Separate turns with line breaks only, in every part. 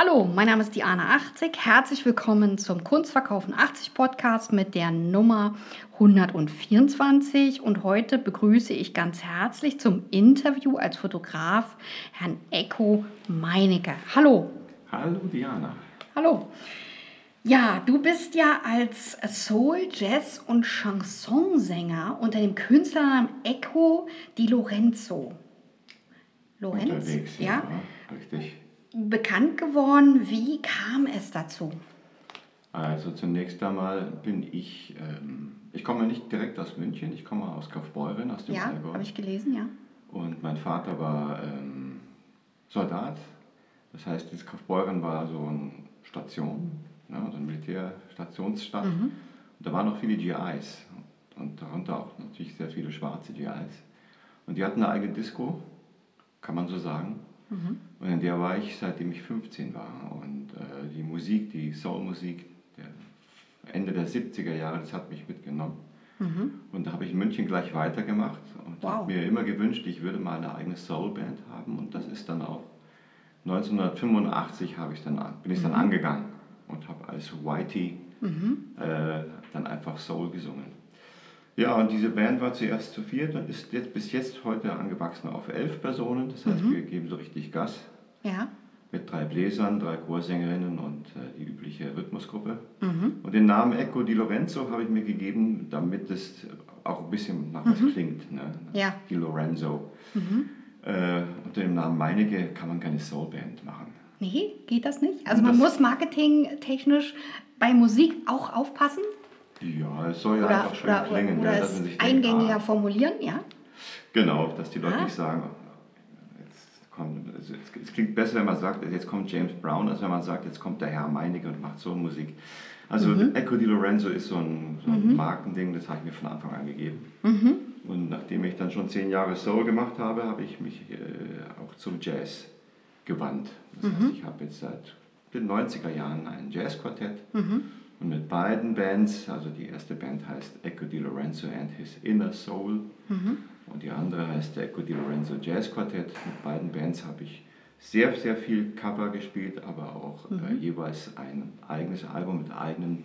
Hallo, mein Name ist Diana 80. Herzlich willkommen zum Kunstverkaufen 80 Podcast mit der Nummer 124. Und heute begrüße ich ganz herzlich zum Interview als Fotograf Herrn Ecko Meinecke. Hallo.
Hallo Diana.
Hallo. Ja, du bist ja als Soul, Jazz und Chansonsänger unter dem Künstlernamen Echo Di Lorenzo.
Lorenz? Unterwegs, ja, ja richtig
bekannt geworden. Wie kam es dazu?
Also zunächst einmal bin ich, ähm, ich komme nicht direkt aus München, ich komme aus Kaufbeuren, aus dem
Ja, habe ich gelesen, ja.
Und mein Vater war ähm, Soldat, das heißt, dieses Kaufbeuren war so eine Station, ne, so eine Militärstationsstadt. Mhm. Und da waren auch viele GIs und darunter auch natürlich sehr viele schwarze GIs. Und die hatten eine eigene Disco, kann man so sagen. Mhm. Und in der war ich seitdem ich 15 war. Und äh, die Musik, die Soulmusik, der Ende der 70er Jahre, das hat mich mitgenommen. Mhm. Und da habe ich in München gleich weitergemacht und wow. habe mir immer gewünscht, ich würde mal eine eigene Soulband haben. Und das ist dann auch 1985 ich dann, bin ich dann mhm. angegangen und habe als Whitey mhm. äh, dann einfach Soul gesungen. Ja, und diese Band war zuerst zu viert und ist jetzt, bis jetzt heute angewachsen auf elf Personen. Das heißt, mhm. wir geben so richtig Gas.
Ja.
Mit drei Bläsern, drei Chorsängerinnen und äh, die übliche Rhythmusgruppe. Mhm. Und den Namen Echo di Lorenzo habe ich mir gegeben, damit es auch ein bisschen nach was mhm. klingt. Ne?
Ja.
Di Lorenzo. Mhm. Äh, unter dem Namen Meinecke kann man keine Soulband machen.
Nee, geht das nicht? Also man muss marketingtechnisch bei Musik auch aufpassen?
Ja, es soll ja oder, einfach schön oder, klingen.
Oder dass es eingängiger ah, formulieren, ja?
Genau, dass die Leute ah. nicht sagen, jetzt kommt, also es klingt besser, wenn man sagt, jetzt kommt James Brown, als wenn man sagt, jetzt kommt der Herr Meinecke und macht so Musik. Also mhm. Echo di Lorenzo ist so ein, so ein mhm. Markending, das habe ich mir von Anfang an gegeben. Mhm. Und nachdem ich dann schon zehn Jahre Soul gemacht habe, habe ich mich äh, auch zum Jazz gewandt. Das heißt, mhm. ich habe jetzt seit den 90er Jahren ein Jazzquartett. Mhm. Und mit beiden Bands, also die erste Band heißt Echo Di Lorenzo and His Inner Soul mhm. und die andere heißt Echo Di Lorenzo Jazz Quartett. Mit beiden Bands habe ich sehr, sehr viel Cover gespielt, aber auch äh, mhm. äh, jeweils ein eigenes Album mit eigenen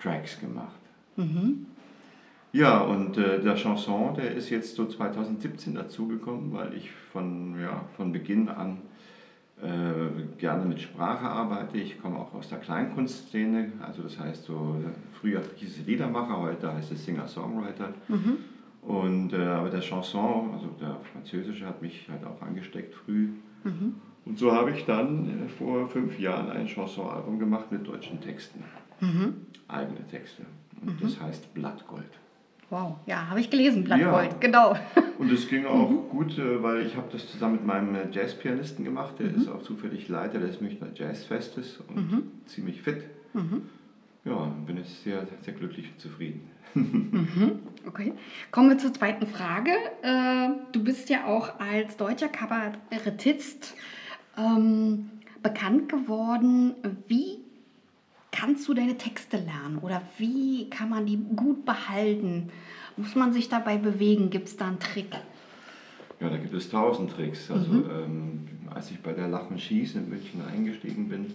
Tracks gemacht. Mhm. Ja, und äh, der Chanson, der ist jetzt so 2017 dazugekommen, weil ich von, ja, von Beginn an äh, gerne mit Sprache arbeite. Ich komme auch aus der Kleinkunstszene, also das heißt so, früher hieß es Liedermacher, heute heißt es Singer-Songwriter. Mhm. Und, äh, aber der Chanson, also der französische, hat mich halt auch angesteckt früh. Mhm. Und so habe ich dann äh, vor fünf Jahren ein Chansonalbum gemacht mit deutschen Texten. Mhm. Eigene Texte. Und das mhm. heißt Blattgold.
Wow, ja, habe ich gelesen, Blattgold, ja. genau.
Und es ging auch mhm. gut, äh, weil ich habe das zusammen mit meinem äh, Jazzpianisten gemacht, der mhm. ist auch zufällig Leiter des Münchner Jazzfestes und mhm. ziemlich fit. Mhm. Ja, bin ich sehr, sehr glücklich und zufrieden.
Mhm. Okay, kommen wir zur zweiten Frage. Äh, du bist ja auch als deutscher Kabarettist ähm, bekannt geworden. Wie kannst du deine Texte lernen oder wie kann man die gut behalten? Muss man sich dabei bewegen? Gibt es da einen Trick?
Ja, da gibt es tausend Tricks. Also mhm. ähm, als ich bei der Lachen Schießen in München eingestiegen bin,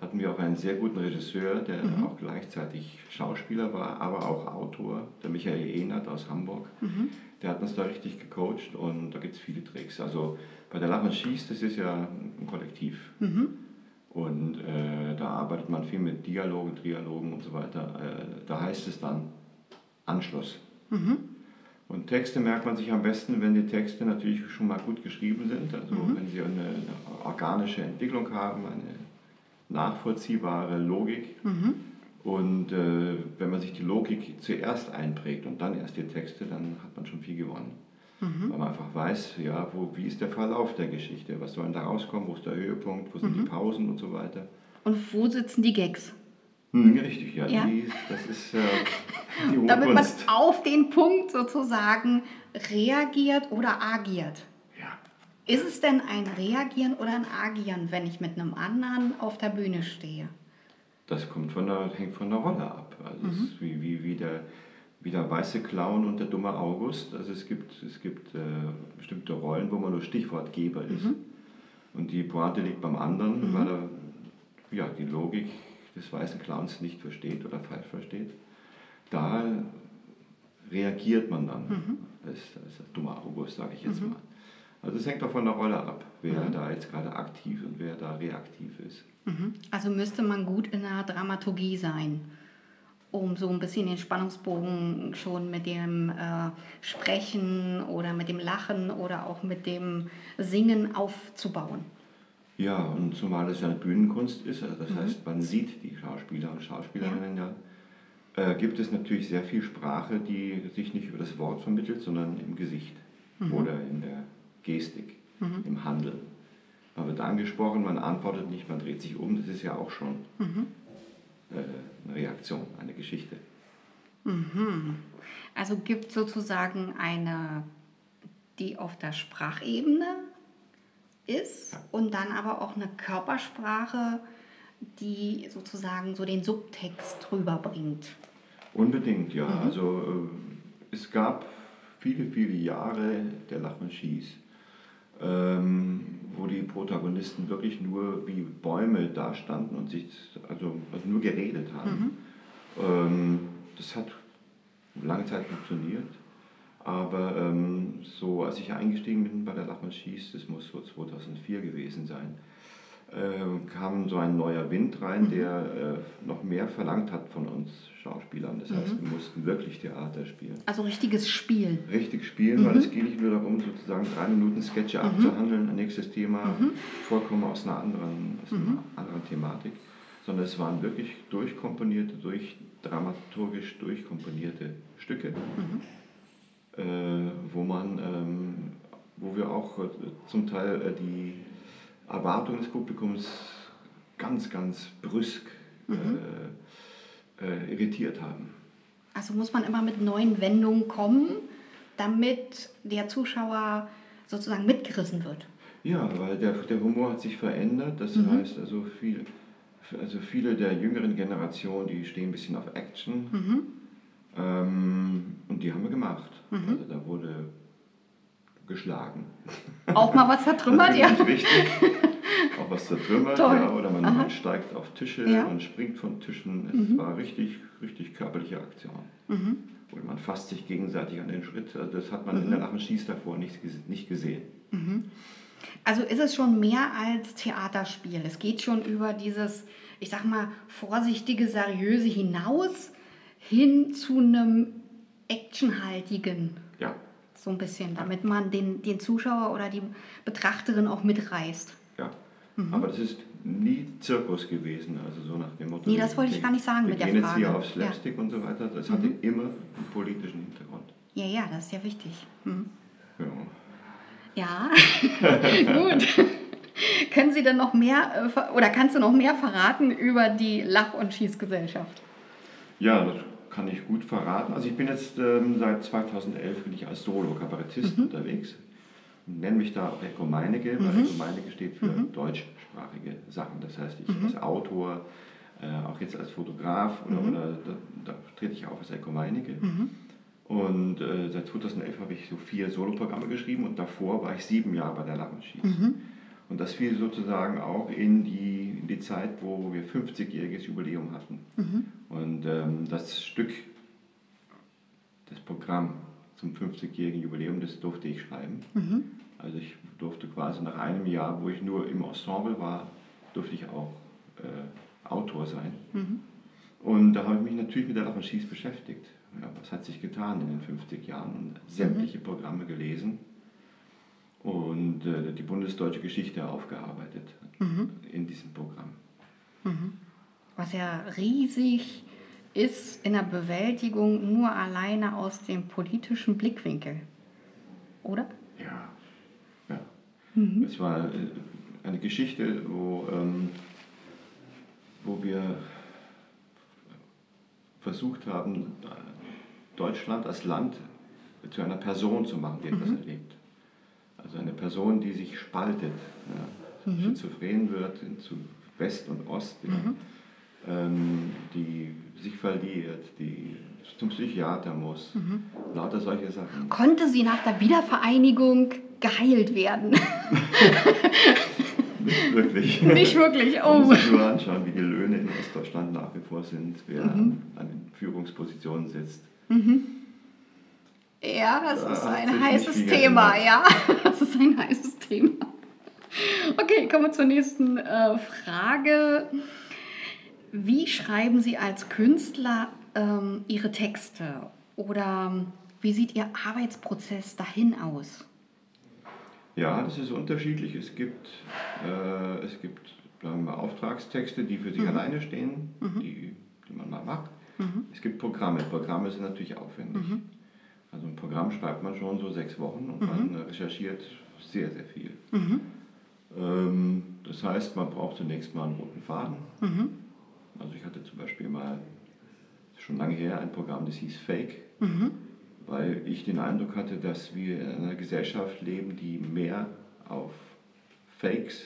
hatten wir auch einen sehr guten Regisseur, der mhm. auch gleichzeitig Schauspieler war, aber auch Autor, der Michael Ehnert aus Hamburg. Mhm. Der hat uns da richtig gecoacht und da gibt es viele Tricks. Also bei der Lachen Schießt, das ist ja ein Kollektiv. Mhm. Und äh, da arbeitet man viel mit Dialogen, Trialogen und so weiter. Äh, da heißt es dann Anschluss. Mhm. Und Texte merkt man sich am besten, wenn die Texte natürlich schon mal gut geschrieben sind, also mhm. wenn sie eine, eine, organische Entwicklung haben, eine nachvollziehbare Logik. Mhm. Und äh, wenn man sich die Logik zuerst einprägt und dann erst die Texte, dann hat man schon viel gewonnen. Mhm. Weil man einfach weiß, ja, wo, wie ist der Verlauf der Geschichte, was soll denn da rauskommen, wo ist der Höhepunkt, wo sind mhm. die Pausen und so weiter.
Und wo sitzen die Gags?
Hm, richtig, ja, ja. Die, das ist äh, die
Damit man auf den Punkt sozusagen reagiert oder agiert.
Ja.
Ist es denn ein Reagieren oder ein Agieren, wenn ich mit einem anderen auf der Bühne stehe?
Das kommt von der, hängt von der Rolle ab. Also mhm. wie, wie, wie der wie der weiße Clown und der dumme August. Also es gibt, es gibt äh, bestimmte Rollen, wo man nur Stichwortgeber ist. Mhm. Und die Pointe liegt beim anderen, mhm. weil er ja, die Logik des weißen Clowns nicht versteht oder falsch versteht, da reagiert man dann mhm. als, als dummer August, sage ich jetzt mhm. mal. Also es hängt doch von der Rolle ab, wer mhm. da jetzt gerade aktiv und wer da reaktiv ist.
Mhm. Also müsste man gut in der Dramaturgie sein, um so ein bisschen den Spannungsbogen schon mit dem äh, Sprechen oder mit dem Lachen oder auch mit dem Singen aufzubauen.
Ja, und zumal es ja eine Bühnenkunst ist, also das mhm. heißt, man sieht die Schauspieler und Schauspielerinnen ja, ja äh, gibt es natürlich sehr viel Sprache, die sich nicht über das Wort vermittelt, sondern im Gesicht mhm. oder in der Gestik, mhm. im Handeln. Man wird angesprochen, man antwortet nicht, man dreht sich um, das ist ja auch schon mhm. Eine Reaktion, eine Geschichte.
Mhm. Also gibt sozusagen eine, die auf der Sprachebene ist ja. und dann aber auch eine Körpersprache, die sozusagen so den Subtext rüberbringt.
Unbedingt, ja. Mhm. Also äh, es gab viele, viele Jahre der Lachmann Schieß ähm, wo die Protagonisten wirklich nur wie Bäume dastanden und sich also, also nur geredet haben. Mhm. Ähm, das hat lange Zeit funktioniert. Aber ähm, so, als ich eingestiegen bin bei der Lachmann Schieß, das muss so 2004 gewesen sein, äh, kam so ein neuer Wind rein, mhm. der äh, noch mehr verlangt hat von uns Schauspielern. Das mhm. heißt, wir mussten wirklich Theater spielen.
Also richtiges Spiel.
Richtig spielen, mhm. weil es geht nicht nur darum, sozusagen drei Minuten Sketche mhm. abzuhandeln, ein nächstes Thema, mhm. vorkommen aus einer anderen, aus einer mhm. anderen Thematik, sondern es waren wirklich durchkomponierte, durch, dramaturgisch durchkomponierte Stücke, äh, wo man, ähm, wo wir auch äh, zum Teil äh, die Erwartungen des Publikums ganz, ganz brüsk mhm. äh, äh, irritiert haben.
Also muss man immer mit neuen Wendungen kommen, damit der Zuschauer sozusagen mitgerissen wird.
Ja, weil der, der Humor hat sich verändert. Das mhm. heißt, also, viel, also viele der jüngeren Generationen, die stehen ein bisschen auf Action. Mhm. Ähm, und die haben wir gemacht. Mhm. Also da wurde geschlagen.
Auch mal was zertrümmert, ja.
Richtig. Auch was zertrümmert, ja. Oder man, man, steigt auf Tische ja. und springt von Tischen. Es mhm. war richtig, richtig körperliche Aktion. Mhm. Oder man fasst sich gegenseitig an den Schritt. Also das hat man mhm. in der Schieß davor nicht, nicht gesehen.
Mhm. Also ist es schon mehr als Theaterspiel. Es geht schon über dieses, ich sag mal, vorsichtige, seriöse hinaus hin zu einem actionhaltigen. So ein bisschen, damit man den, den Zuschauer oder die Betrachterin auch mitreißt.
Ja, mhm. aber das ist nie Zirkus gewesen, also so nach dem Motto.
Nee, das wollte ich gar nicht sagen
wir
mit der
Frage.
jetzt
hier auf Slapstick ja. und so weiter, das mhm. hatte immer einen politischen Hintergrund.
Ja, ja, das ist ja wichtig. Mhm.
Ja.
Ja, gut. Können Sie denn noch mehr, äh, oder kannst du noch mehr verraten über die Lach- und Schießgesellschaft?
Ja, das kann ich gut verraten. Also ich bin jetzt ähm, seit 2011 bin ich als Solo-Kabarettist mhm. unterwegs. Nenne mich da auch Eko Meinecke, weil mhm. Eko Meinecke steht für mhm. deutschsprachige Sachen. Das heißt, ich mhm. als Autor, äh, auch jetzt als Fotograf oder, mhm. oder da, da, trete ich auf als Eko Meinecke. Mhm. Und äh, seit 2011 habe ich so vier Soloprogramme geschrieben und davor war ich sieben Jahre bei der Lammenschieß. Und das fiel sozusagen auch in die, die Zeit, wo wir 50-jähriges Jubiläum hatten. Mhm. Und ähm, das Stück, das Programm zum 50-jährigen Jubiläum, das durfte ich schreiben. Mhm. Also ich durfte quasi nach einem Jahr, wo ich nur im Ensemble war, durfte ich auch äh, Autor sein. Mhm. Und da habe ich mich natürlich mit der Lachen Schieß beschäftigt. Ja, was hat sich getan in den 50 Jahren? Und sämtliche mhm. Programme gelesen und äh, die bundesdeutsche Geschichte aufgearbeitet mhm. in diesem Programm.
Mhm. Was ja riesig ist in der Bewältigung nur alleine aus dem politischen Blickwinkel, oder?
Ja, ja. Mhm. Es war äh, eine Geschichte, wo, ähm, wo wir versucht haben, Deutschland als Land zu einer Person zu machen, die etwas mhm. erlebt. Also eine Person, die sich spaltet, ja, mhm. schizophren wird zu West und Ost, ja, mhm. ähm, die sich verliert, die zum Psychiater muss, mhm. lauter solche Sachen.
Konnte sie nach der Wiedervereinigung geheilt werden?
Nicht wirklich.
Nicht wirklich, oh.
Man muss sich nur anschauen, wie die Löhne in Ostdeutschland nach wie vor sind, wer mhm. an den Führungspositionen sitzt.
Mhm. Ja, das da ist ein heißes Thema, ja. Ein heißes Thema. Okay, kommen wir zur nächsten äh, Frage. Wie schreiben Sie als Künstler ähm, Ihre Texte? Oder ähm, wie sieht Ihr Arbeitsprozess dahin aus?
Ja, das ist unterschiedlich. Es gibt, äh, es gibt sagen wir, Auftragstexte, die für sich mhm. alleine stehen, mhm. die, die man mal macht. Mhm. Es gibt Programme. Programme sind natürlich aufwendig. Mhm. Also ein Programm schreibt man schon so sechs Wochen und man mhm. recherchiert sehr, sehr viel. Mhm. Ähm, das heißt, man braucht zunächst mal einen roten Faden. Also ich hatte zum Beispiel mal schon lange her ein Programm, das hieß Fake weil ich den Eindruck hatte, dass wir in einer Gesellschaft leben, die mehr auf Fakes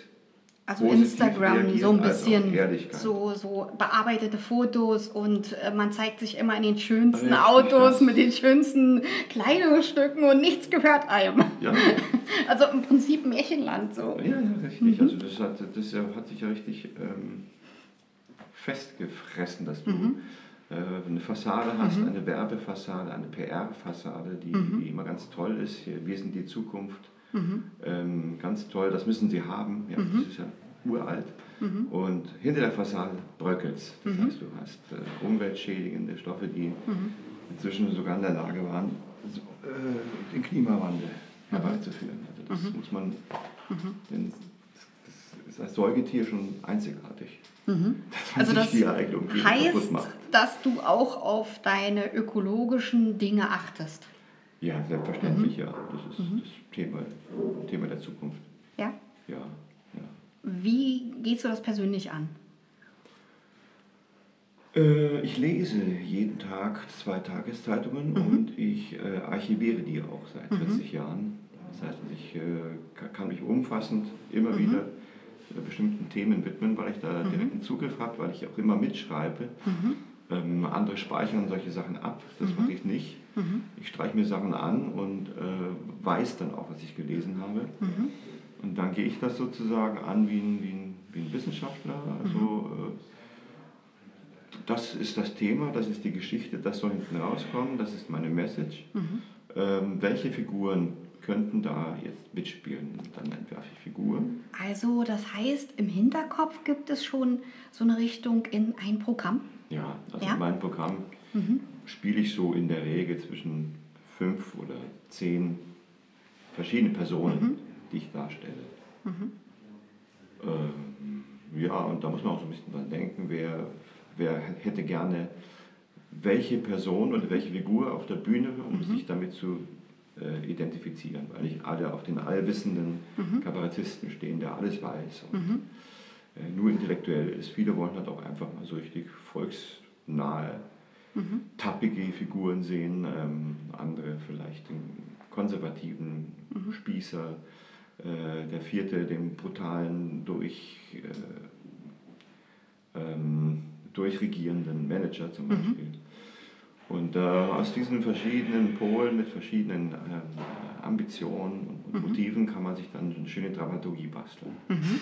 also Instagram so ein bisschen so, so bearbeitete Fotos und äh, man zeigt sich immer in den schönsten Richtig, Autos mit den schönsten Kleidungsstücken und nichts gehört einem. Ja. Also im Prinzip Märchenland so.
Ja, ja richtig. Mhm. Also das hat, das hat sich ja richtig ähm, festgefressen, dass du mhm äh, eine Fassade hast, mhm. eine Werbefassade, eine PR-Fassade, die, mhm. die, immer ganz toll ist. Hier, wir sind die Zukunft. Mhm. Ähm, ganz toll, das müssen sie haben. Ja, mhm. Das ist ja uralt. Mhm. Und hinter der Fassade bröckelt es. Das mhm. heißt, du hast äh, umweltschädigende Stoffe, die inzwischen sogar in der Lage waren, so, äh, den Klimawandel herbeizuführen. Das muss man, den, das ist als Säugetier schon einzigartig.
Mhm. also das heißt, dass du auch auf deine ökologischen Dinge achtest.
Ja, selbstverständlich, mhm. ja. Das ist mhm. das Thema, Thema der Zukunft.
Ja?
Ja. ja.
Wie gehst du das persönlich an?
Äh, ich lese jeden Tag zwei Tageszeitungen mhm. und ich äh, archiviere die auch seit 40 mhm. Jahren. Das heißt, ich äh, kann mich umfassend immer mhm. wieder bestimmten Themen widmen, weil ich da mhm. direkten Zugriff habe, weil ich auch immer mitschreibe. Mhm. Ähm, andere speichern solche Sachen ab, das mhm. mache ich nicht. Mhm. Ich streiche mir Sachen an und äh, weiß dann auch, was ich gelesen habe. Mhm. Und dann gehe ich das sozusagen an wie ein, wie ein, wie ein Wissenschaftler. Also, mhm. äh, das ist das Thema, das ist die Geschichte, das soll hinten rauskommen, das ist meine Message. Ähm, welche Figuren könnten da jetzt mitspielen. Dann entwerfe ich Figuren.
Also das heißt, im Hinterkopf gibt es schon so eine Richtung in ein Programm?
Ja, also ja? in meinem Programm mhm. spiele ich so in der Regel zwischen fünf oder zehn verschiedene Personen, mhm. die ich darstelle. Mhm. Ähm, ja, und da muss man auch so ein bisschen dran denken, wer, wer hätte gerne welche Person oder welche Figur auf der Bühne, um mhm. sich damit zu äh, identifizieren, weil nicht alle auf den allwissenden mhm. Kabarettisten stehen, der alles weiß und mhm. äh, nur intellektuell ist. Viele wollen halt auch einfach mal so richtig volksnahe, mhm. tappige Figuren sehen, ähm, andere vielleicht den konservativen mhm. Spießer, äh, der vierte den brutalen, durch, äh, ähm, durchregierenden Manager zum mhm. Beispiel. Und äh, aus diesen verschiedenen Polen mit verschiedenen äh, Ambitionen und mhm. Motiven kann man sich dann eine schöne Dramaturgie basteln.
Mhm.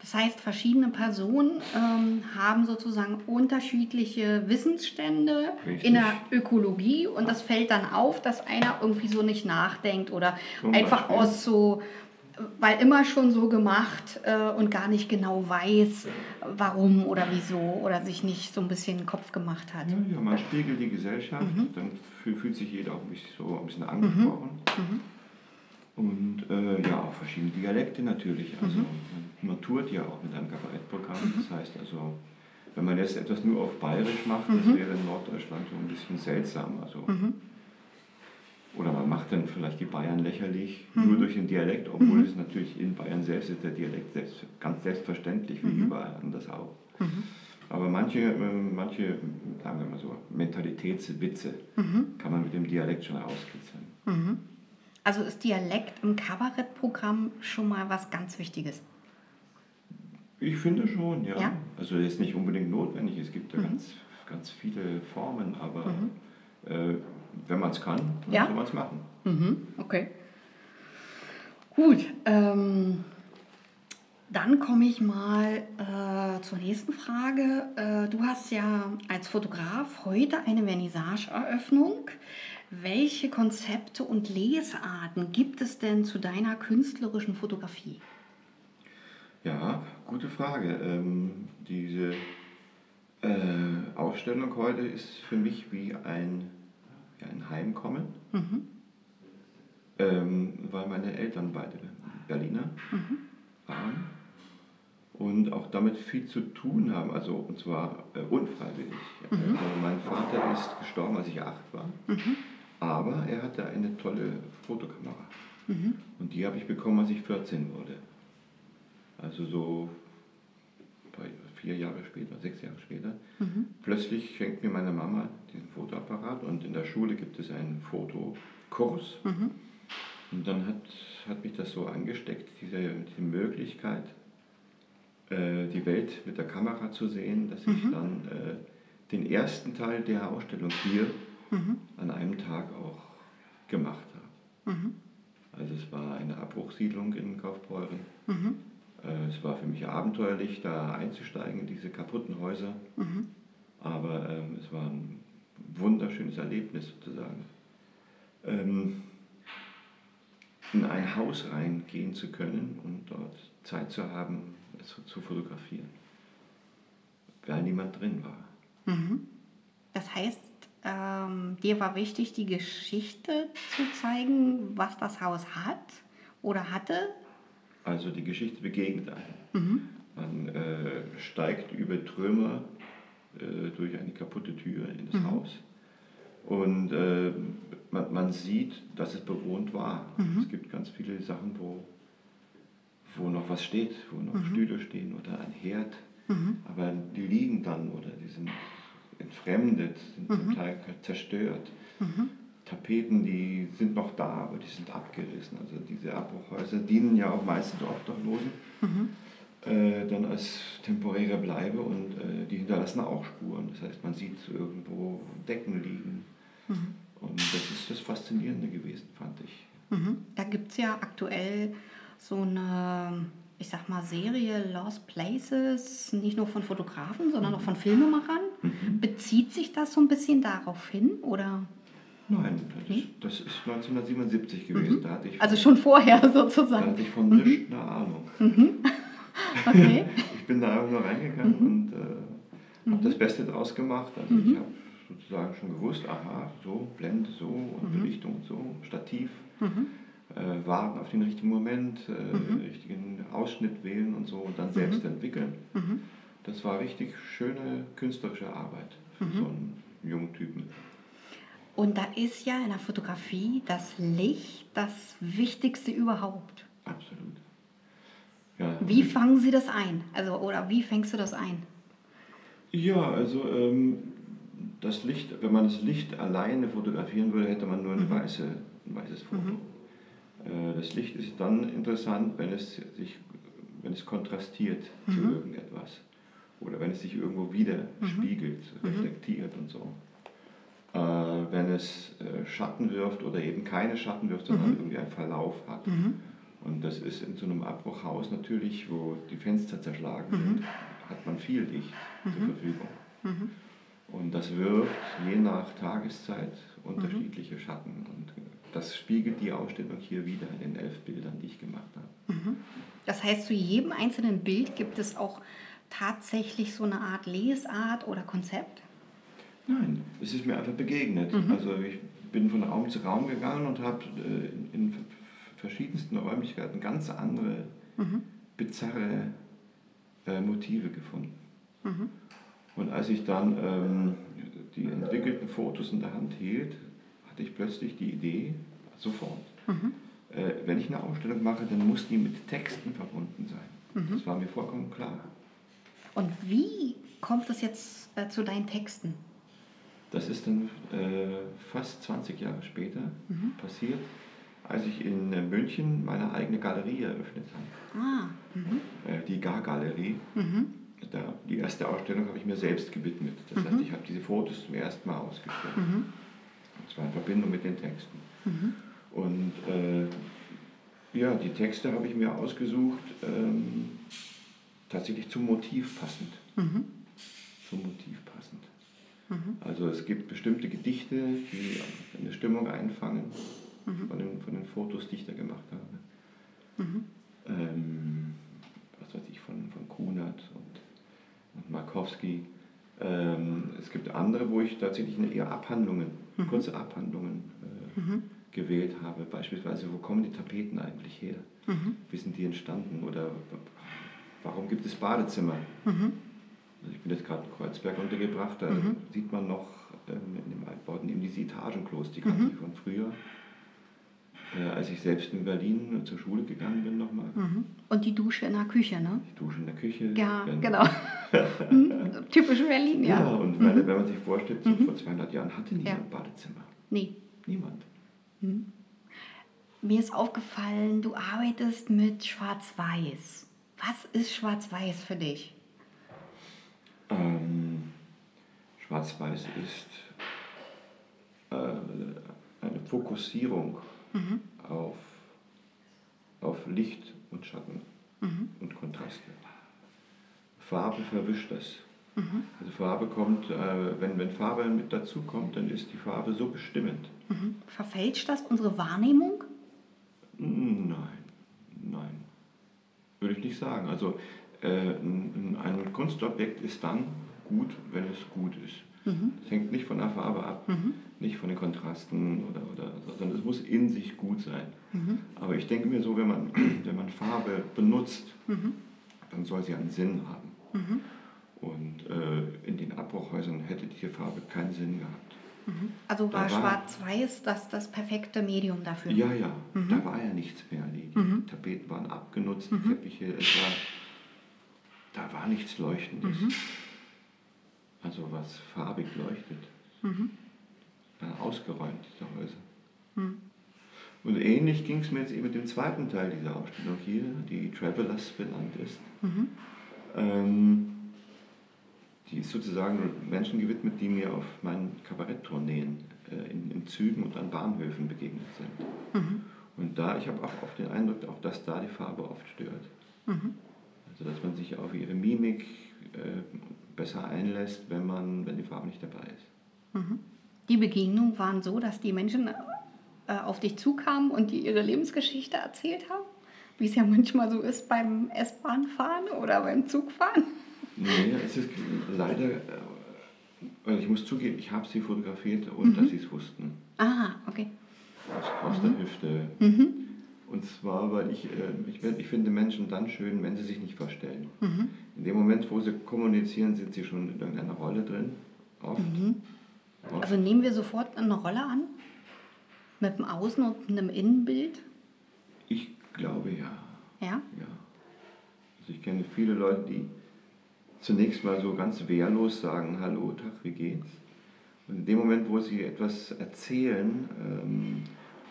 Das heißt, verschiedene Personen ähm, haben sozusagen unterschiedliche Wissensstände Richtig. in der Ökologie und das fällt dann auf, dass einer irgendwie so nicht nachdenkt oder Zum einfach Beispiel. aus so weil immer schon so gemacht äh, und gar nicht genau weiß, warum oder wieso oder sich nicht so ein bisschen den Kopf gemacht hat.
Ja, ja man spiegelt die Gesellschaft, mhm. dann fühlt sich jeder auch ein bisschen, so ein bisschen angesprochen. Mhm. mhm. Und äh, ja, auch verschiedene Dialekte natürlich. Also mhm. man, tourt ja auch mit einem Kabarettprogramm. Mhm. Das heißt also, wenn man jetzt etwas nur auf Bayerisch macht, das mhm. wäre in Norddeutschland so ein bisschen seltsam. Also oder man macht dann vielleicht die Bayern lächerlich, mhm. nur durch den Dialekt, obwohl mhm. es natürlich in Bayern selbst ist der Dialekt selbst, ganz selbstverständlich, wie mhm. überall anders auch. Mhm. Aber manche, ähm, manche, sagen wir mal so, Mentalitätswitze mhm. kann man mit dem Dialekt schon rauskitzeln.
Mhm. Also ist Dialekt im Kabarettprogramm schon mal was ganz Wichtiges?
Ich finde schon, ja. ja? Also ist nicht unbedingt notwendig. Es gibt ja ganz, ganz viele Formen, aber äh, wenn man es kann, dann ja? soll man es machen.
Mhm, okay. Gut. Ähm, Dann komme ich mal äh, zur nächsten Frage. Äh, du hast ja als Fotograf heute eine Vernissageeröffnung. Welche Konzepte und Lesarten gibt es denn zu deiner künstlerischen Fotografie?
Ja, gute Frage. Ähm, diese äh, Ausstellung heute ist für mich wie ein, ja, ein Heimkommen, mhm. ähm, weil meine Eltern beide Berliner mhm. waren und auch damit viel zu tun haben, also und zwar äh, unfreiwillig. Mhm. Also mein Vater ist gestorben, als ich acht war, mhm. aber er hatte eine tolle Fotokamera mhm. und die habe ich bekommen, als ich 14 wurde. Also so vier Jahre später, sechs Jahre später. Mhm. Plötzlich schenkt mir meine Mama diesen Fotoapparat und in der Schule gibt es einen Fotokurs. Mhm. Und dann hat, hat mich das so angesteckt, diese, diese Möglichkeit, äh, die Welt mit der Kamera zu sehen, dass ich mhm. dann äh, den ersten Teil der Ausstellung hier mhm. an einem Tag auch gemacht habe. Mhm. Also es war eine Abbruchsiedlung in Kaufbeuren. Äh, es war für mich abenteuerlich, da einzusteigen in diese kaputten Häuser. Mhm. Aber ähm, es war ein wunderschönes Erlebnis sozusagen. Ähm, in ein Haus reingehen zu können und dort Zeit zu haben, zu, zu fotografieren, weil niemand drin war.
Mhm. Das heißt, ähm, dir war wichtig, die Geschichte zu zeigen, was das Haus hat oder hatte?
Also die Geschichte begegnet einem. Mhm. Man äh, steigt über Trümmer äh, durch eine kaputte Tür in das mhm. Haus und äh, man, man, sieht, dass es bewohnt war. Mhm. Es gibt ganz viele Sachen, wo wo noch was steht, wo noch mhm. Stühle stehen oder ein Herd. Mhm. Aber die liegen dann oder die sind entfremdet, sind mhm. zum Teil zerstört. Mhm. Tapeten, die sind noch da, aber die sind abgerissen. Also diese Abbruchhäuser dienen ja auch meistens Obdachlosen, mhm. äh, dann als temporäre Bleibe und äh, die hinterlassen auch Spuren. Das heißt, man sieht irgendwo Decken liegen. Mhm. Und das ist das Faszinierende gewesen, fand ich.
Da gibt es ja aktuell so eine, ich sag mal, Serie Lost Places, nicht nur von Fotografen, sondern auch von Filmemachern. Mhm. Bezieht sich das so ein bisschen darauf hin oder?
Nein, das, hm? das ist 1977 gewesen. Mhm. Da hatte ich
also schon vorher sozusagen.
Da hatte ich von mhm. nichts eine Ahnung. Mhm. Okay. ich bin da einfach nur reingegangen mhm. und äh, habe das Beste draus gemacht. Also ich mhm. habe sozusagen schon gewusst, aha, so, Blende so und Belichtung so, Stativ äh, warten auf den richtigen Moment, äh, mhm. richtigen Ausschnitt wählen und so und dann selbst mhm. entwickeln. Mhm. Das war richtig schöne künstlerische Arbeit für mhm. so einen jungen Typen.
Und da ist ja in der Fotografie das Licht das Wichtigste überhaupt.
Absolut.
Ja. Wie fangen Sie das ein? Also, oder wie fängst du das ein?
Ja, also ähm, das Licht, wenn man das Licht alleine fotografieren würde, hätte man nur eine mhm. weiße, ein weißes Foto. Mhm. Äh, das Licht ist dann interessant, wenn es, sich, wenn es kontrastiert mhm. zu irgendetwas oder wenn es sich irgendwo widerspiegelt, mhm. reflektiert und so. Äh, wenn es äh, Schatten wirft oder eben keine Schatten wirft, sondern mhm. irgendwie einen Verlauf hat. Mhm. Und das ist in so einem Abbruchhaus natürlich, wo die Fenster zerschlagen mhm. sind, hat man viel Licht zur mhm. Verfügung. Und das wirft je nach Tageszeit unterschiedliche Schatten. Und das spiegelt die Ausstellung hier wieder in den elf Bildern, die ich gemacht habe.
Mhm. Das heißt, zu jedem einzelnen Bild gibt es auch tatsächlich so eine Art Lesart oder Konzept?
Nein, es ist mir einfach begegnet. Mhm. Also ich bin von Raum zu Raum gegangen und habe äh, in verschiedensten Räumlichkeiten ganz andere, mhm. bizarre äh, Motive gefunden. Mhm. Und als ich dann ähm, die entwickelten Fotos in der Hand hielt, hatte ich plötzlich die Idee, sofort, mhm. äh, wenn ich eine Ausstellung mache, dann muss die mit Texten verbunden sein. Mhm. Das war mir vollkommen klar.
Und wie kommt das jetzt äh, zu deinen Texten?
Das ist dann äh, fast 20 Jahre später mhm. passiert, als ich in äh, München meine eigene Galerie eröffnet habe. Ah. Mhm. Äh, die Gar-Galerie. Mhm. die erste Ausstellung habe ich mir selbst gewidmet. Das heißt, mhm. ich habe diese Fotos zum ersten Mal ausgestellt. Das war in Verbindung mit den Texten. Und äh, Ja, die Texte habe ich mir ausgesucht, ähm, tatsächlich zum Motiv passend. Mhm. Zum Motiv passend. Mhm. Also es gibt bestimmte Gedichte, die eine Stimmung einfangen mhm. von, den, von den Fotos, die ich da gemacht habe. Mhm. Ähm, was weiß ich, von, von Kunert und, und Markowski. Ähm, es gibt andere, wo ich tatsächlich eher Abhandlungen, mhm. kurze Abhandlungen äh, mhm. gewählt habe. Beispielsweise, wo kommen die Tapeten eigentlich her? Mhm. Wie sind die entstanden? Oder warum gibt es Badezimmer? Mhm. Also ich bin jetzt gerade in Kreuzberg untergebracht, da mhm. sieht man noch ähm, in dem Altbauten eben diese Etagenklos, die kannte ich von früher. Äh, als ich selbst in Berlin zur Schule gegangen bin nochmal.
Mhm. Und die Dusche in der Küche, ne?
Die Dusche in der Küche.
Ja, genau. Mhm. Typisch Berlin, ja.
Ja, und mhm. wenn man sich vorstellt, so mhm. vor 200 Jahren hatte niemand ja. Badezimmer.
Nee.
Niemand.
Mhm. Mir ist aufgefallen, du arbeitest mit Schwarz-Weiß. Was ist Schwarz-Weiß für dich?
Ähm, Schwarz-Weiß ist äh, eine Fokussierung mhm. auf, auf Licht und Schatten mhm. und Kontraste. Farbe verwischt das. Mhm. Also Farbe kommt, äh, wenn, wenn Farbe mit dazu kommt, dann ist die Farbe so bestimmend.
Mhm. Verfälscht das unsere Wahrnehmung?
Nein, nein. Würde ich nicht sagen. Also ein, ein Kunstobjekt ist dann gut, wenn es gut ist. Mhm. Das hängt nicht von der Farbe ab, mhm. nicht von den Kontrasten, oder, oder, sondern es muss in sich gut sein. Mhm. Aber ich denke mir so, wenn man, wenn man Farbe benutzt, mhm. dann soll sie einen Sinn haben. Mhm. Und äh, in den Abbruchhäusern hätte diese Farbe keinen Sinn gehabt.
Mhm. Also war, war Schwarz-Weiß das, das perfekte Medium dafür?
Ja, ja, da war ja nichts mehr. Die, die Tapeten waren abgenutzt, die Teppiche, es war, da war nichts Leuchtendes also was farbig leuchtet. Mhm. Ausgeräumt, diese Häuser. Mhm. Und ähnlich ging es mir jetzt eben mit dem zweiten Teil dieser Ausstellung hier, die Travelers benannt ist. Mhm. Ähm, die ist sozusagen Menschen gewidmet, die mir auf meinen Kabaretttourneen äh, in, in, Zügen und an Bahnhöfen begegnet sind. Mhm. Und da, ich habe auch oft den Eindruck, auch dass da die Farbe oft stört. Mhm. Also dass man sich auf ihre Mimik äh, besser einlässt, wenn, man, wenn die Farbe nicht dabei ist.
Mhm. Die Begegnungen waren so, dass die Menschen äh, auf dich zukamen und die ihre Lebensgeschichte erzählt haben? Wie es ja manchmal so ist beim S-Bahn-Fahren oder beim Zugfahren?
Nee, es ist leider, äh, ich muss zugeben, ich habe sie fotografiert, ohne mhm. dass sie es wussten.
Ah, okay.
Aus, aus mhm. der Hüfte. Mhm. Und zwar, weil ich, äh, ich, ich finde Menschen dann schön, wenn sie sich nicht verstellen. Mhm. In dem Moment, wo sie kommunizieren, sind sie schon in irgendeiner Rolle drin. Oft.
Mhm. Oft. Also nehmen wir sofort eine Rolle an? Mit dem Außen- und einem Innenbild?
Ich glaube ja.
Ja?
Ja. Also ich kenne viele Leute, die zunächst mal so ganz wehrlos sagen, hallo, Tag, wie geht's? Und in dem Moment, wo sie etwas erzählen, ähm,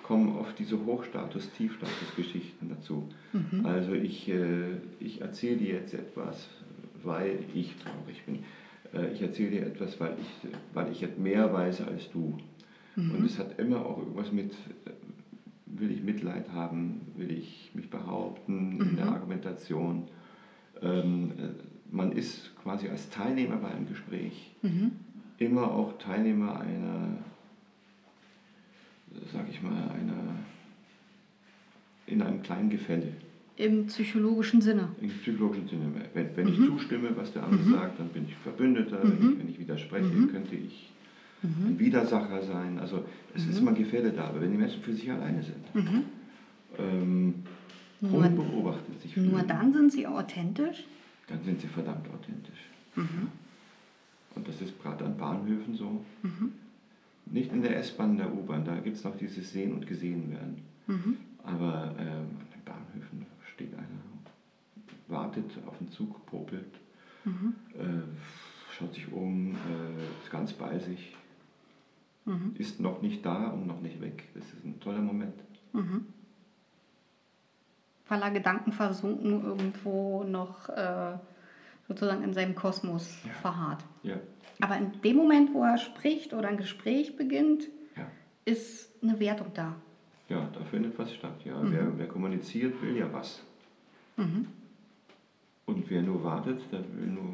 kommen oft diese Hochstatus-, Tiefstatus-Geschichten dazu. Mhm. Also ich, äh, ich erzähle dir jetzt etwas, weil ich traurig bin. Äh, ich erzähle dir etwas, weil ich, weil ich jetzt mehr weiß als du. Mhm. Und es hat immer auch irgendwas mit, äh, will ich Mitleid haben, will ich mich behaupten mhm. in der mhm. Argumentation. Ähm, äh, man ist quasi als Teilnehmer bei einem Gespräch mhm. immer auch Teilnehmer einer sag ich mal, einer, in einem kleinen Gefälle.
Im psychologischen Sinne.
Im psychologischen Sinne. Wenn, wenn mhm. ich zustimme, was der andere mhm. sagt, dann bin ich Verbündeter. Mhm. Wenn, ich, wenn ich widerspreche, mhm. könnte ich mhm. ein Widersacher sein. Also es ist mhm. immer ein Gefälle da. Aber wenn die Menschen für sich alleine sind, ähm, nur, unbeobachtet sich
fühlen, Nur dann sind sie authentisch?
Dann sind sie verdammt authentisch. Und das ist gerade an Bahnhöfen so. Nicht in der S-Bahn, der U-Bahn, da gibt es noch dieses Sehen und Gesehen werden. Mhm. Aber ähm, an den Bahnhöfen steht einer, wartet auf den Zug, popelt, mhm. äh, schaut sich um, äh, ist ganz bei sich, mhm. ist noch nicht da und noch nicht weg. Das ist ein toller Moment. Mhm.
Weil er Gedanken versunken irgendwo noch äh, sozusagen in seinem Kosmos ja. verharrt.
Ja.
Aber in dem Moment, wo er spricht oder ein Gespräch beginnt,
ja.
ist eine Wertung da.
Ja, da findet was statt. Ja. Mhm. Wer, wer kommuniziert, will ja was. Mhm. Und wer nur wartet, der will nur,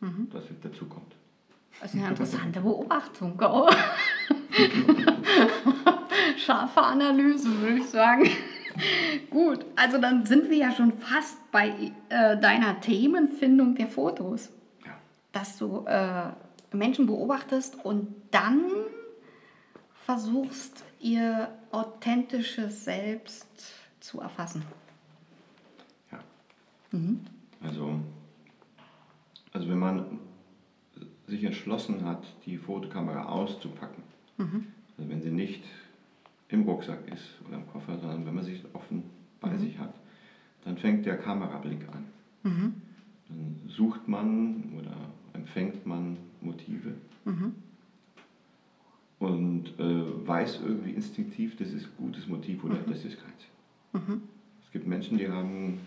mhm. dass es dazu kommt.
Das ist eine interessante Beobachtung. Oh. Scharfe Analyse, würde ich sagen. Gut, also dann sind wir ja schon fast bei äh, deiner Themenfindung der Fotos. Ja. Dass du äh, Menschen beobachtest und dann versuchst, ihr authentisches Selbst zu erfassen.
Ja. Mhm. Also, also wenn man sich entschlossen hat, die Fotokamera auszupacken, mhm. also wenn sie nicht im Rucksack ist oder im Koffer, sondern wenn man sie offen bei mhm. sich hat, dann fängt der Kamerablick an. Mhm. Dann sucht man oder empfängt man Motive mhm. und äh, weiß irgendwie instinktiv, das ist ein gutes Motiv oder mhm. das ist keins. Mhm. Es gibt Menschen, die haben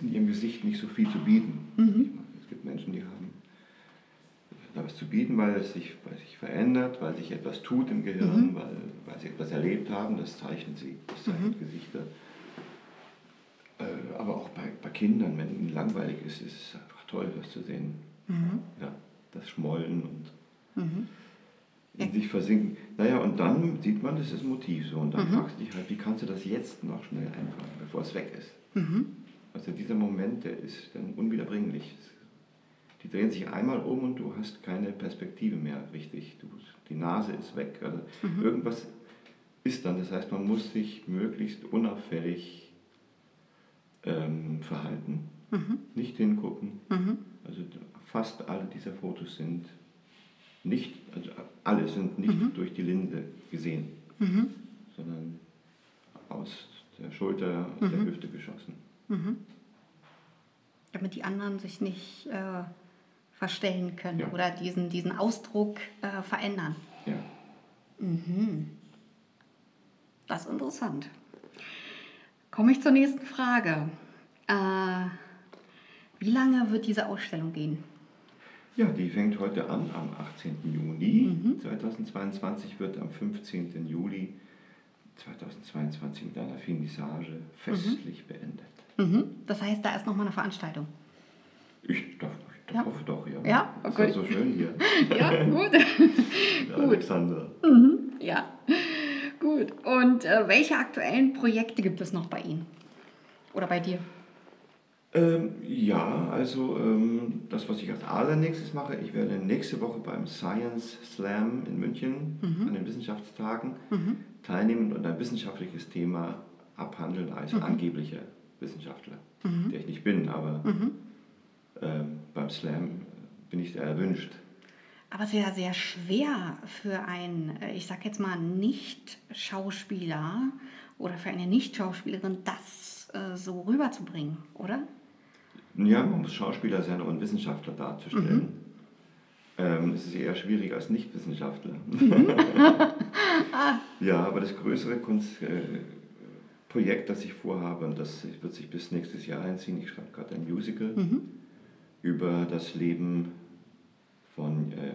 in ihrem Gesicht nicht so viel zu bieten. Mhm. Es gibt Menschen, die haben da was zu bieten, weil es sich, weil sich verändert, weil sich etwas tut im Gehirn, mhm. weil, weil sie etwas erlebt haben, das zeichnen sie, das zeichnet mhm. Gesichter. Äh, aber auch bei, bei Kindern, wenn ihnen langweilig ist, ist es einfach toll, das zu sehen. Mhm. Ja, das Schmollen und mhm. in sich versinken. Naja, und dann sieht man, das ist ein Motiv so. Und dann mhm. fragst du dich halt, wie kannst du das jetzt noch schnell einfangen, bevor es weg ist. Mhm. Also dieser Moment, der ist dann unwiederbringlich. Die drehen sich einmal um und du hast keine Perspektive mehr richtig. Du, die Nase ist weg. Also mhm. Irgendwas ist dann. Das heißt, man muss sich möglichst unauffällig ähm, verhalten, mhm. nicht hingucken. Mhm. Also fast alle dieser Fotos sind nicht, also alle sind nicht mhm. durch die Linse gesehen, mhm. sondern aus der Schulter, aus der mhm. Hüfte geschossen.
Damit die anderen sich nicht äh, verstellen können ja. oder diesen, diesen Ausdruck äh, verändern. Ja. Mhm. Das ist interessant. Komme ich zur nächsten Frage. Äh, wie lange wird diese Ausstellung gehen?
Ja, die fängt heute an am 18. Juni mhm. 2022, wird am 15. Juli 2022 mit einer Finissage festlich mhm. beendet.
Mhm. Das heißt, da ist nochmal eine Veranstaltung.
Ich darf, ich ja. hoffe doch, ja.
Ja,
okay. Ist ja so schön hier.
ja, gut.
gut. Alexander.
Mhm. Ja, gut. Und äh, welche aktuellen Projekte gibt es noch bei Ihnen? Oder bei dir?
Ähm, ja, also ähm, das, was ich als allernächstes mache, ich werde nächste Woche beim Science Slam in München mhm. an den Wissenschaftstagen mhm. teilnehmen und ein wissenschaftliches Thema abhandeln als mhm. angeblicher Wissenschaftler, mhm. der ich nicht bin, aber mhm. Ähm, beim Slam bin ich sehr erwünscht.
Aber es ist ja sehr schwer für einen, äh, ich sag jetzt mal, Nicht-Schauspieler oder für eine Nicht-Schauspielerin, das äh, so rüberzubringen, oder?
Ja, man muss Schauspieler sein, um einen Wissenschaftler darzustellen. Mhm. Ähm, es ist eher schwierig als Nichtwissenschaftler. Mhm. ja, aber das größere Kunst, äh, das ich vorhabe, und das wird sich bis nächstes Jahr einziehen, ich schreibe gerade ein Musical mhm. Über das Leben von, äh,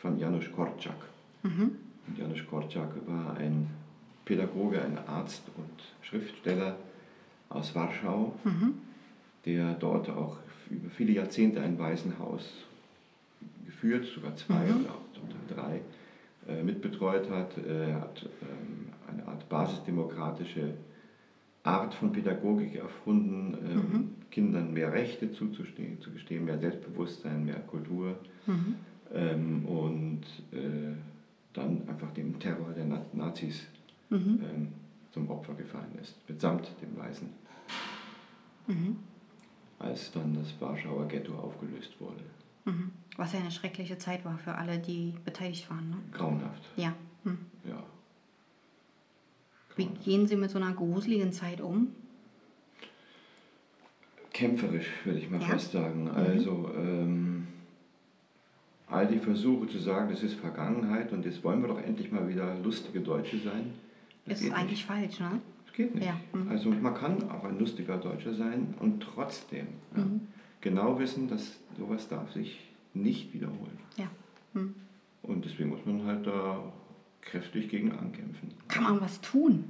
von Janusz Korczak. Mhm. Janusz Korczak war ein Pädagoge, ein Arzt und Schriftsteller aus Warschau. Mhm der dort auch über viele Jahrzehnte ein Waisenhaus geführt, sogar zwei mhm. oder drei, äh, mitbetreut hat. Er hat ähm, eine Art basisdemokratische Art von Pädagogik erfunden, ähm, mhm. Kindern mehr Rechte zuzustehen, zu gestehen, mehr Selbstbewusstsein, mehr Kultur mhm. ähm, und äh, dann einfach dem Terror der Nazis mhm. ähm, zum Opfer gefallen ist, mitsamt dem Weißen. Mhm als dann das Warschauer Ghetto aufgelöst wurde.
Mhm. Was ja eine schreckliche Zeit war für alle, die beteiligt waren. Ne?
Grauenhaft.
Ja. Mhm.
ja.
Wie gehen Sie mit so einer gruseligen Zeit um?
Kämpferisch, würde ich mal ja. fast sagen. Mhm. Also ähm, all die Versuche zu sagen, das ist Vergangenheit und jetzt wollen wir doch endlich mal wieder lustige Deutsche sein.
Das ist eigentlich nicht. falsch, ne?
geht nicht. Ja. Mhm. Also man kann auch ein lustiger Deutscher sein und trotzdem ja, mhm. genau wissen, dass sowas darf sich nicht wiederholen.
Ja. Mhm.
Und deswegen muss man halt da kräftig gegen ankämpfen.
Kann man was tun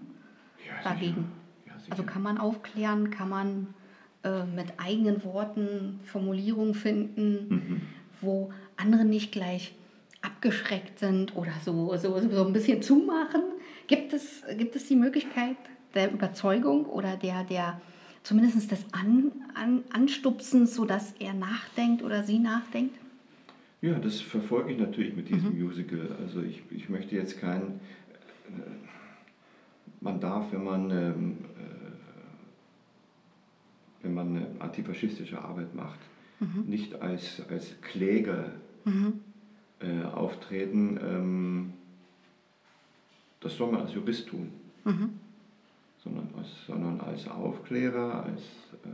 Ja,
dagegen?
Ja.
Also kann man aufklären, kann man äh, mit eigenen Worten Formulierungen finden,
Mhm.
wo andere nicht gleich abgeschreckt sind oder so, so, so ein bisschen zumachen. Gibt es, gibt es die Möglichkeit der Überzeugung oder der, der zumindest des An, An, Anstupsens, sodass er nachdenkt oder sie nachdenkt?
Ja, das verfolge ich natürlich mit diesem Musical. Also ich, ich möchte jetzt kein... Äh, man darf, wenn man, ähm, äh, wenn man eine antifaschistische Arbeit macht, nicht als, als Kläger äh, auftreten. Ähm, das soll man als Jurist tun. Sondern, als, sondern als Aufklärer, als... Äh,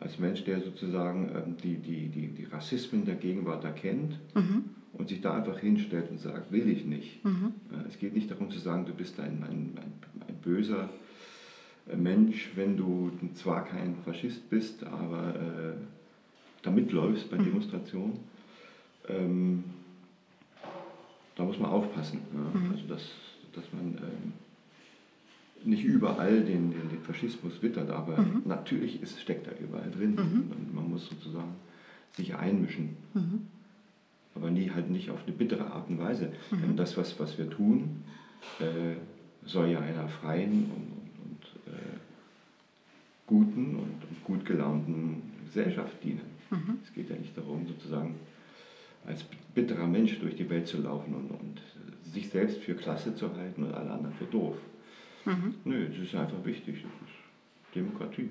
als Mensch, der sozusagen ähm, die, die, die, die Rassismen der Gegenwart erkennt und sich da einfach hinstellt und sagt, will ich nicht. Äh, Es geht nicht darum zu sagen, du bist ein, ein, ein, ein böser äh, Mensch, wenn du zwar kein Faschist bist, aber äh, da mitläufst bei Demonstrationen. Ähm, da muss man aufpassen. Ja? Also dass, dass man ähm, nicht überall den, den, den Faschismus wittert, aber natürlich ist, steckt da überall drin. Und man muss sozusagen sich einmischen. Aber nie, halt nicht auf eine bittere Art und Weise. Denn das, was, was wir tun, äh, soll ja einer freien und, und, und äh, guten und, und gut gelaunten Gesellschaft dienen. Es geht ja nicht darum, sozusagen als bitterer Mensch durch die Welt zu laufen und, und sich selbst für klasse zu halten und alle anderen für doof. Nö, das ist einfach wichtig. Das ist Demokratie.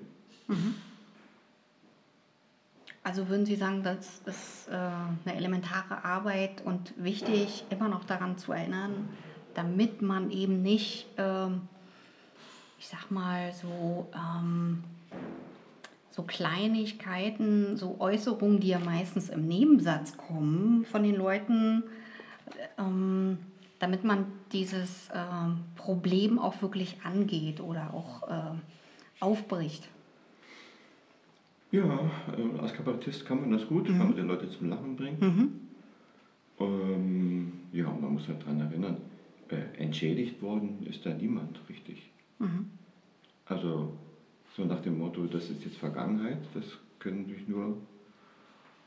Also würden Sie sagen, das ist äh, eine elementare Arbeit und wichtig, immer noch daran zu erinnern, damit man eben nicht, ähm, ich sag mal, so, ähm, so Kleinigkeiten, so Äußerungen, die ja meistens im Nebensatz kommen von den Leuten, ähm, damit man dieses ähm, Problem auch wirklich angeht oder auch äh, aufbricht.
Ja, äh, als Kabarettist kann man das gut, kann man die Leute zum Lachen bringen. Ähm, ja, man muss halt daran erinnern, äh, entschädigt worden ist da niemand richtig. Also so nach dem Motto, das ist jetzt Vergangenheit, das können sich nur,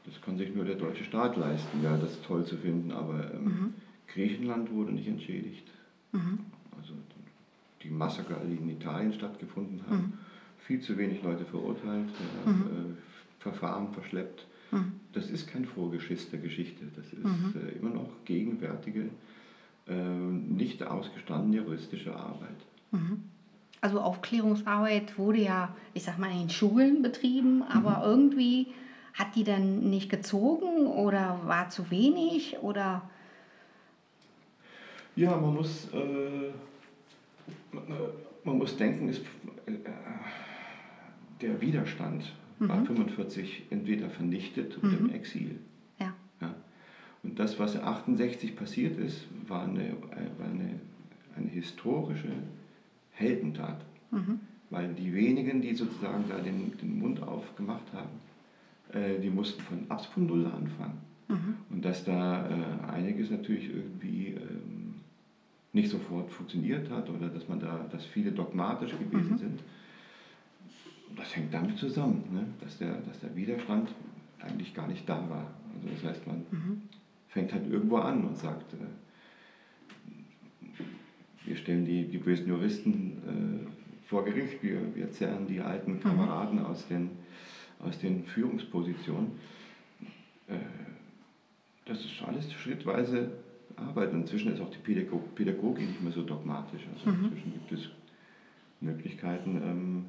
das kann sich nur der deutsche Staat leisten, ja, das toll zu finden, aber ähm, Griechenland wurde nicht entschädigt. Also die Massaker, die in Italien stattgefunden haben, viel zu wenig Leute verurteilt, ja, äh, Verfahren verschleppt. Das ist kein Vorgeschiss der Geschichte, das ist äh, immer noch gegenwärtige, äh, nicht ausgestandene juristische Arbeit.
Also Aufklärungsarbeit wurde ja, ich sag mal, in den Schulen betrieben, aber irgendwie hat die dann nicht gezogen oder war zu wenig oder
Ja, man muss, äh, man, äh, muss denken, ist, äh, der Widerstand war 45 entweder vernichtet oder im Exil.
ja.
Ja. Und das, was 68 passiert ist, war eine, äh, war eine, eine historische Heldentat. Weil die wenigen, die sozusagen da den, den Mund aufgemacht haben, äh, die mussten von, ab von Null anfangen. Und dass da äh, einiges natürlich irgendwie ähm, nicht sofort funktioniert hat oder dass man da, dass viele dogmatisch gewesen sind, das hängt damit zusammen, ne? dass, der, dass der Widerstand eigentlich gar nicht da war. Also das heißt, man fängt halt irgendwo an und sagt, äh, wir stellen die, die bösen Juristen äh, vor Gericht, wir, wir zerren die alten Kameraden aus, den, aus den Führungspositionen. Äh, das ist alles schrittweise Arbeit. Und inzwischen ist auch die Pädago Pädagogik nicht mehr so dogmatisch. Also inzwischen gibt es Möglichkeiten, ähm,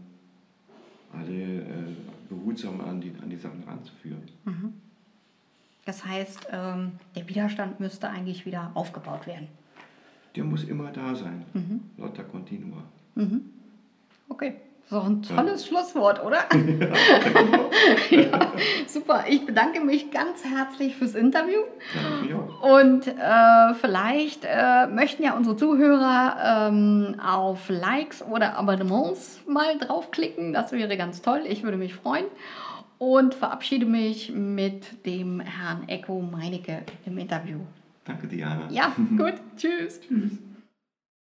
alle äh, behutsam an die, an die Sachen ranzuführen.
Das heißt, ähm, der Widerstand müsste eigentlich wieder aufgebaut werden.
Der muss immer da sein. Lotta continua.
Okay. So ein tolles Schlusswort, oder? ja, super. Ich bedanke mich ganz herzlich fürs Interview.
Ja.
Und äh, vielleicht äh, möchten ja unsere Zuhörer ähm, auf Likes oder Abonnements mal draufklicken. Das wäre ganz toll. Ich würde mich freuen. Und verabschiede mich mit dem Herrn Echo Meinecke im Interview.
Danke, Diana.
Ja, gut. Tschüss.
Tschüss.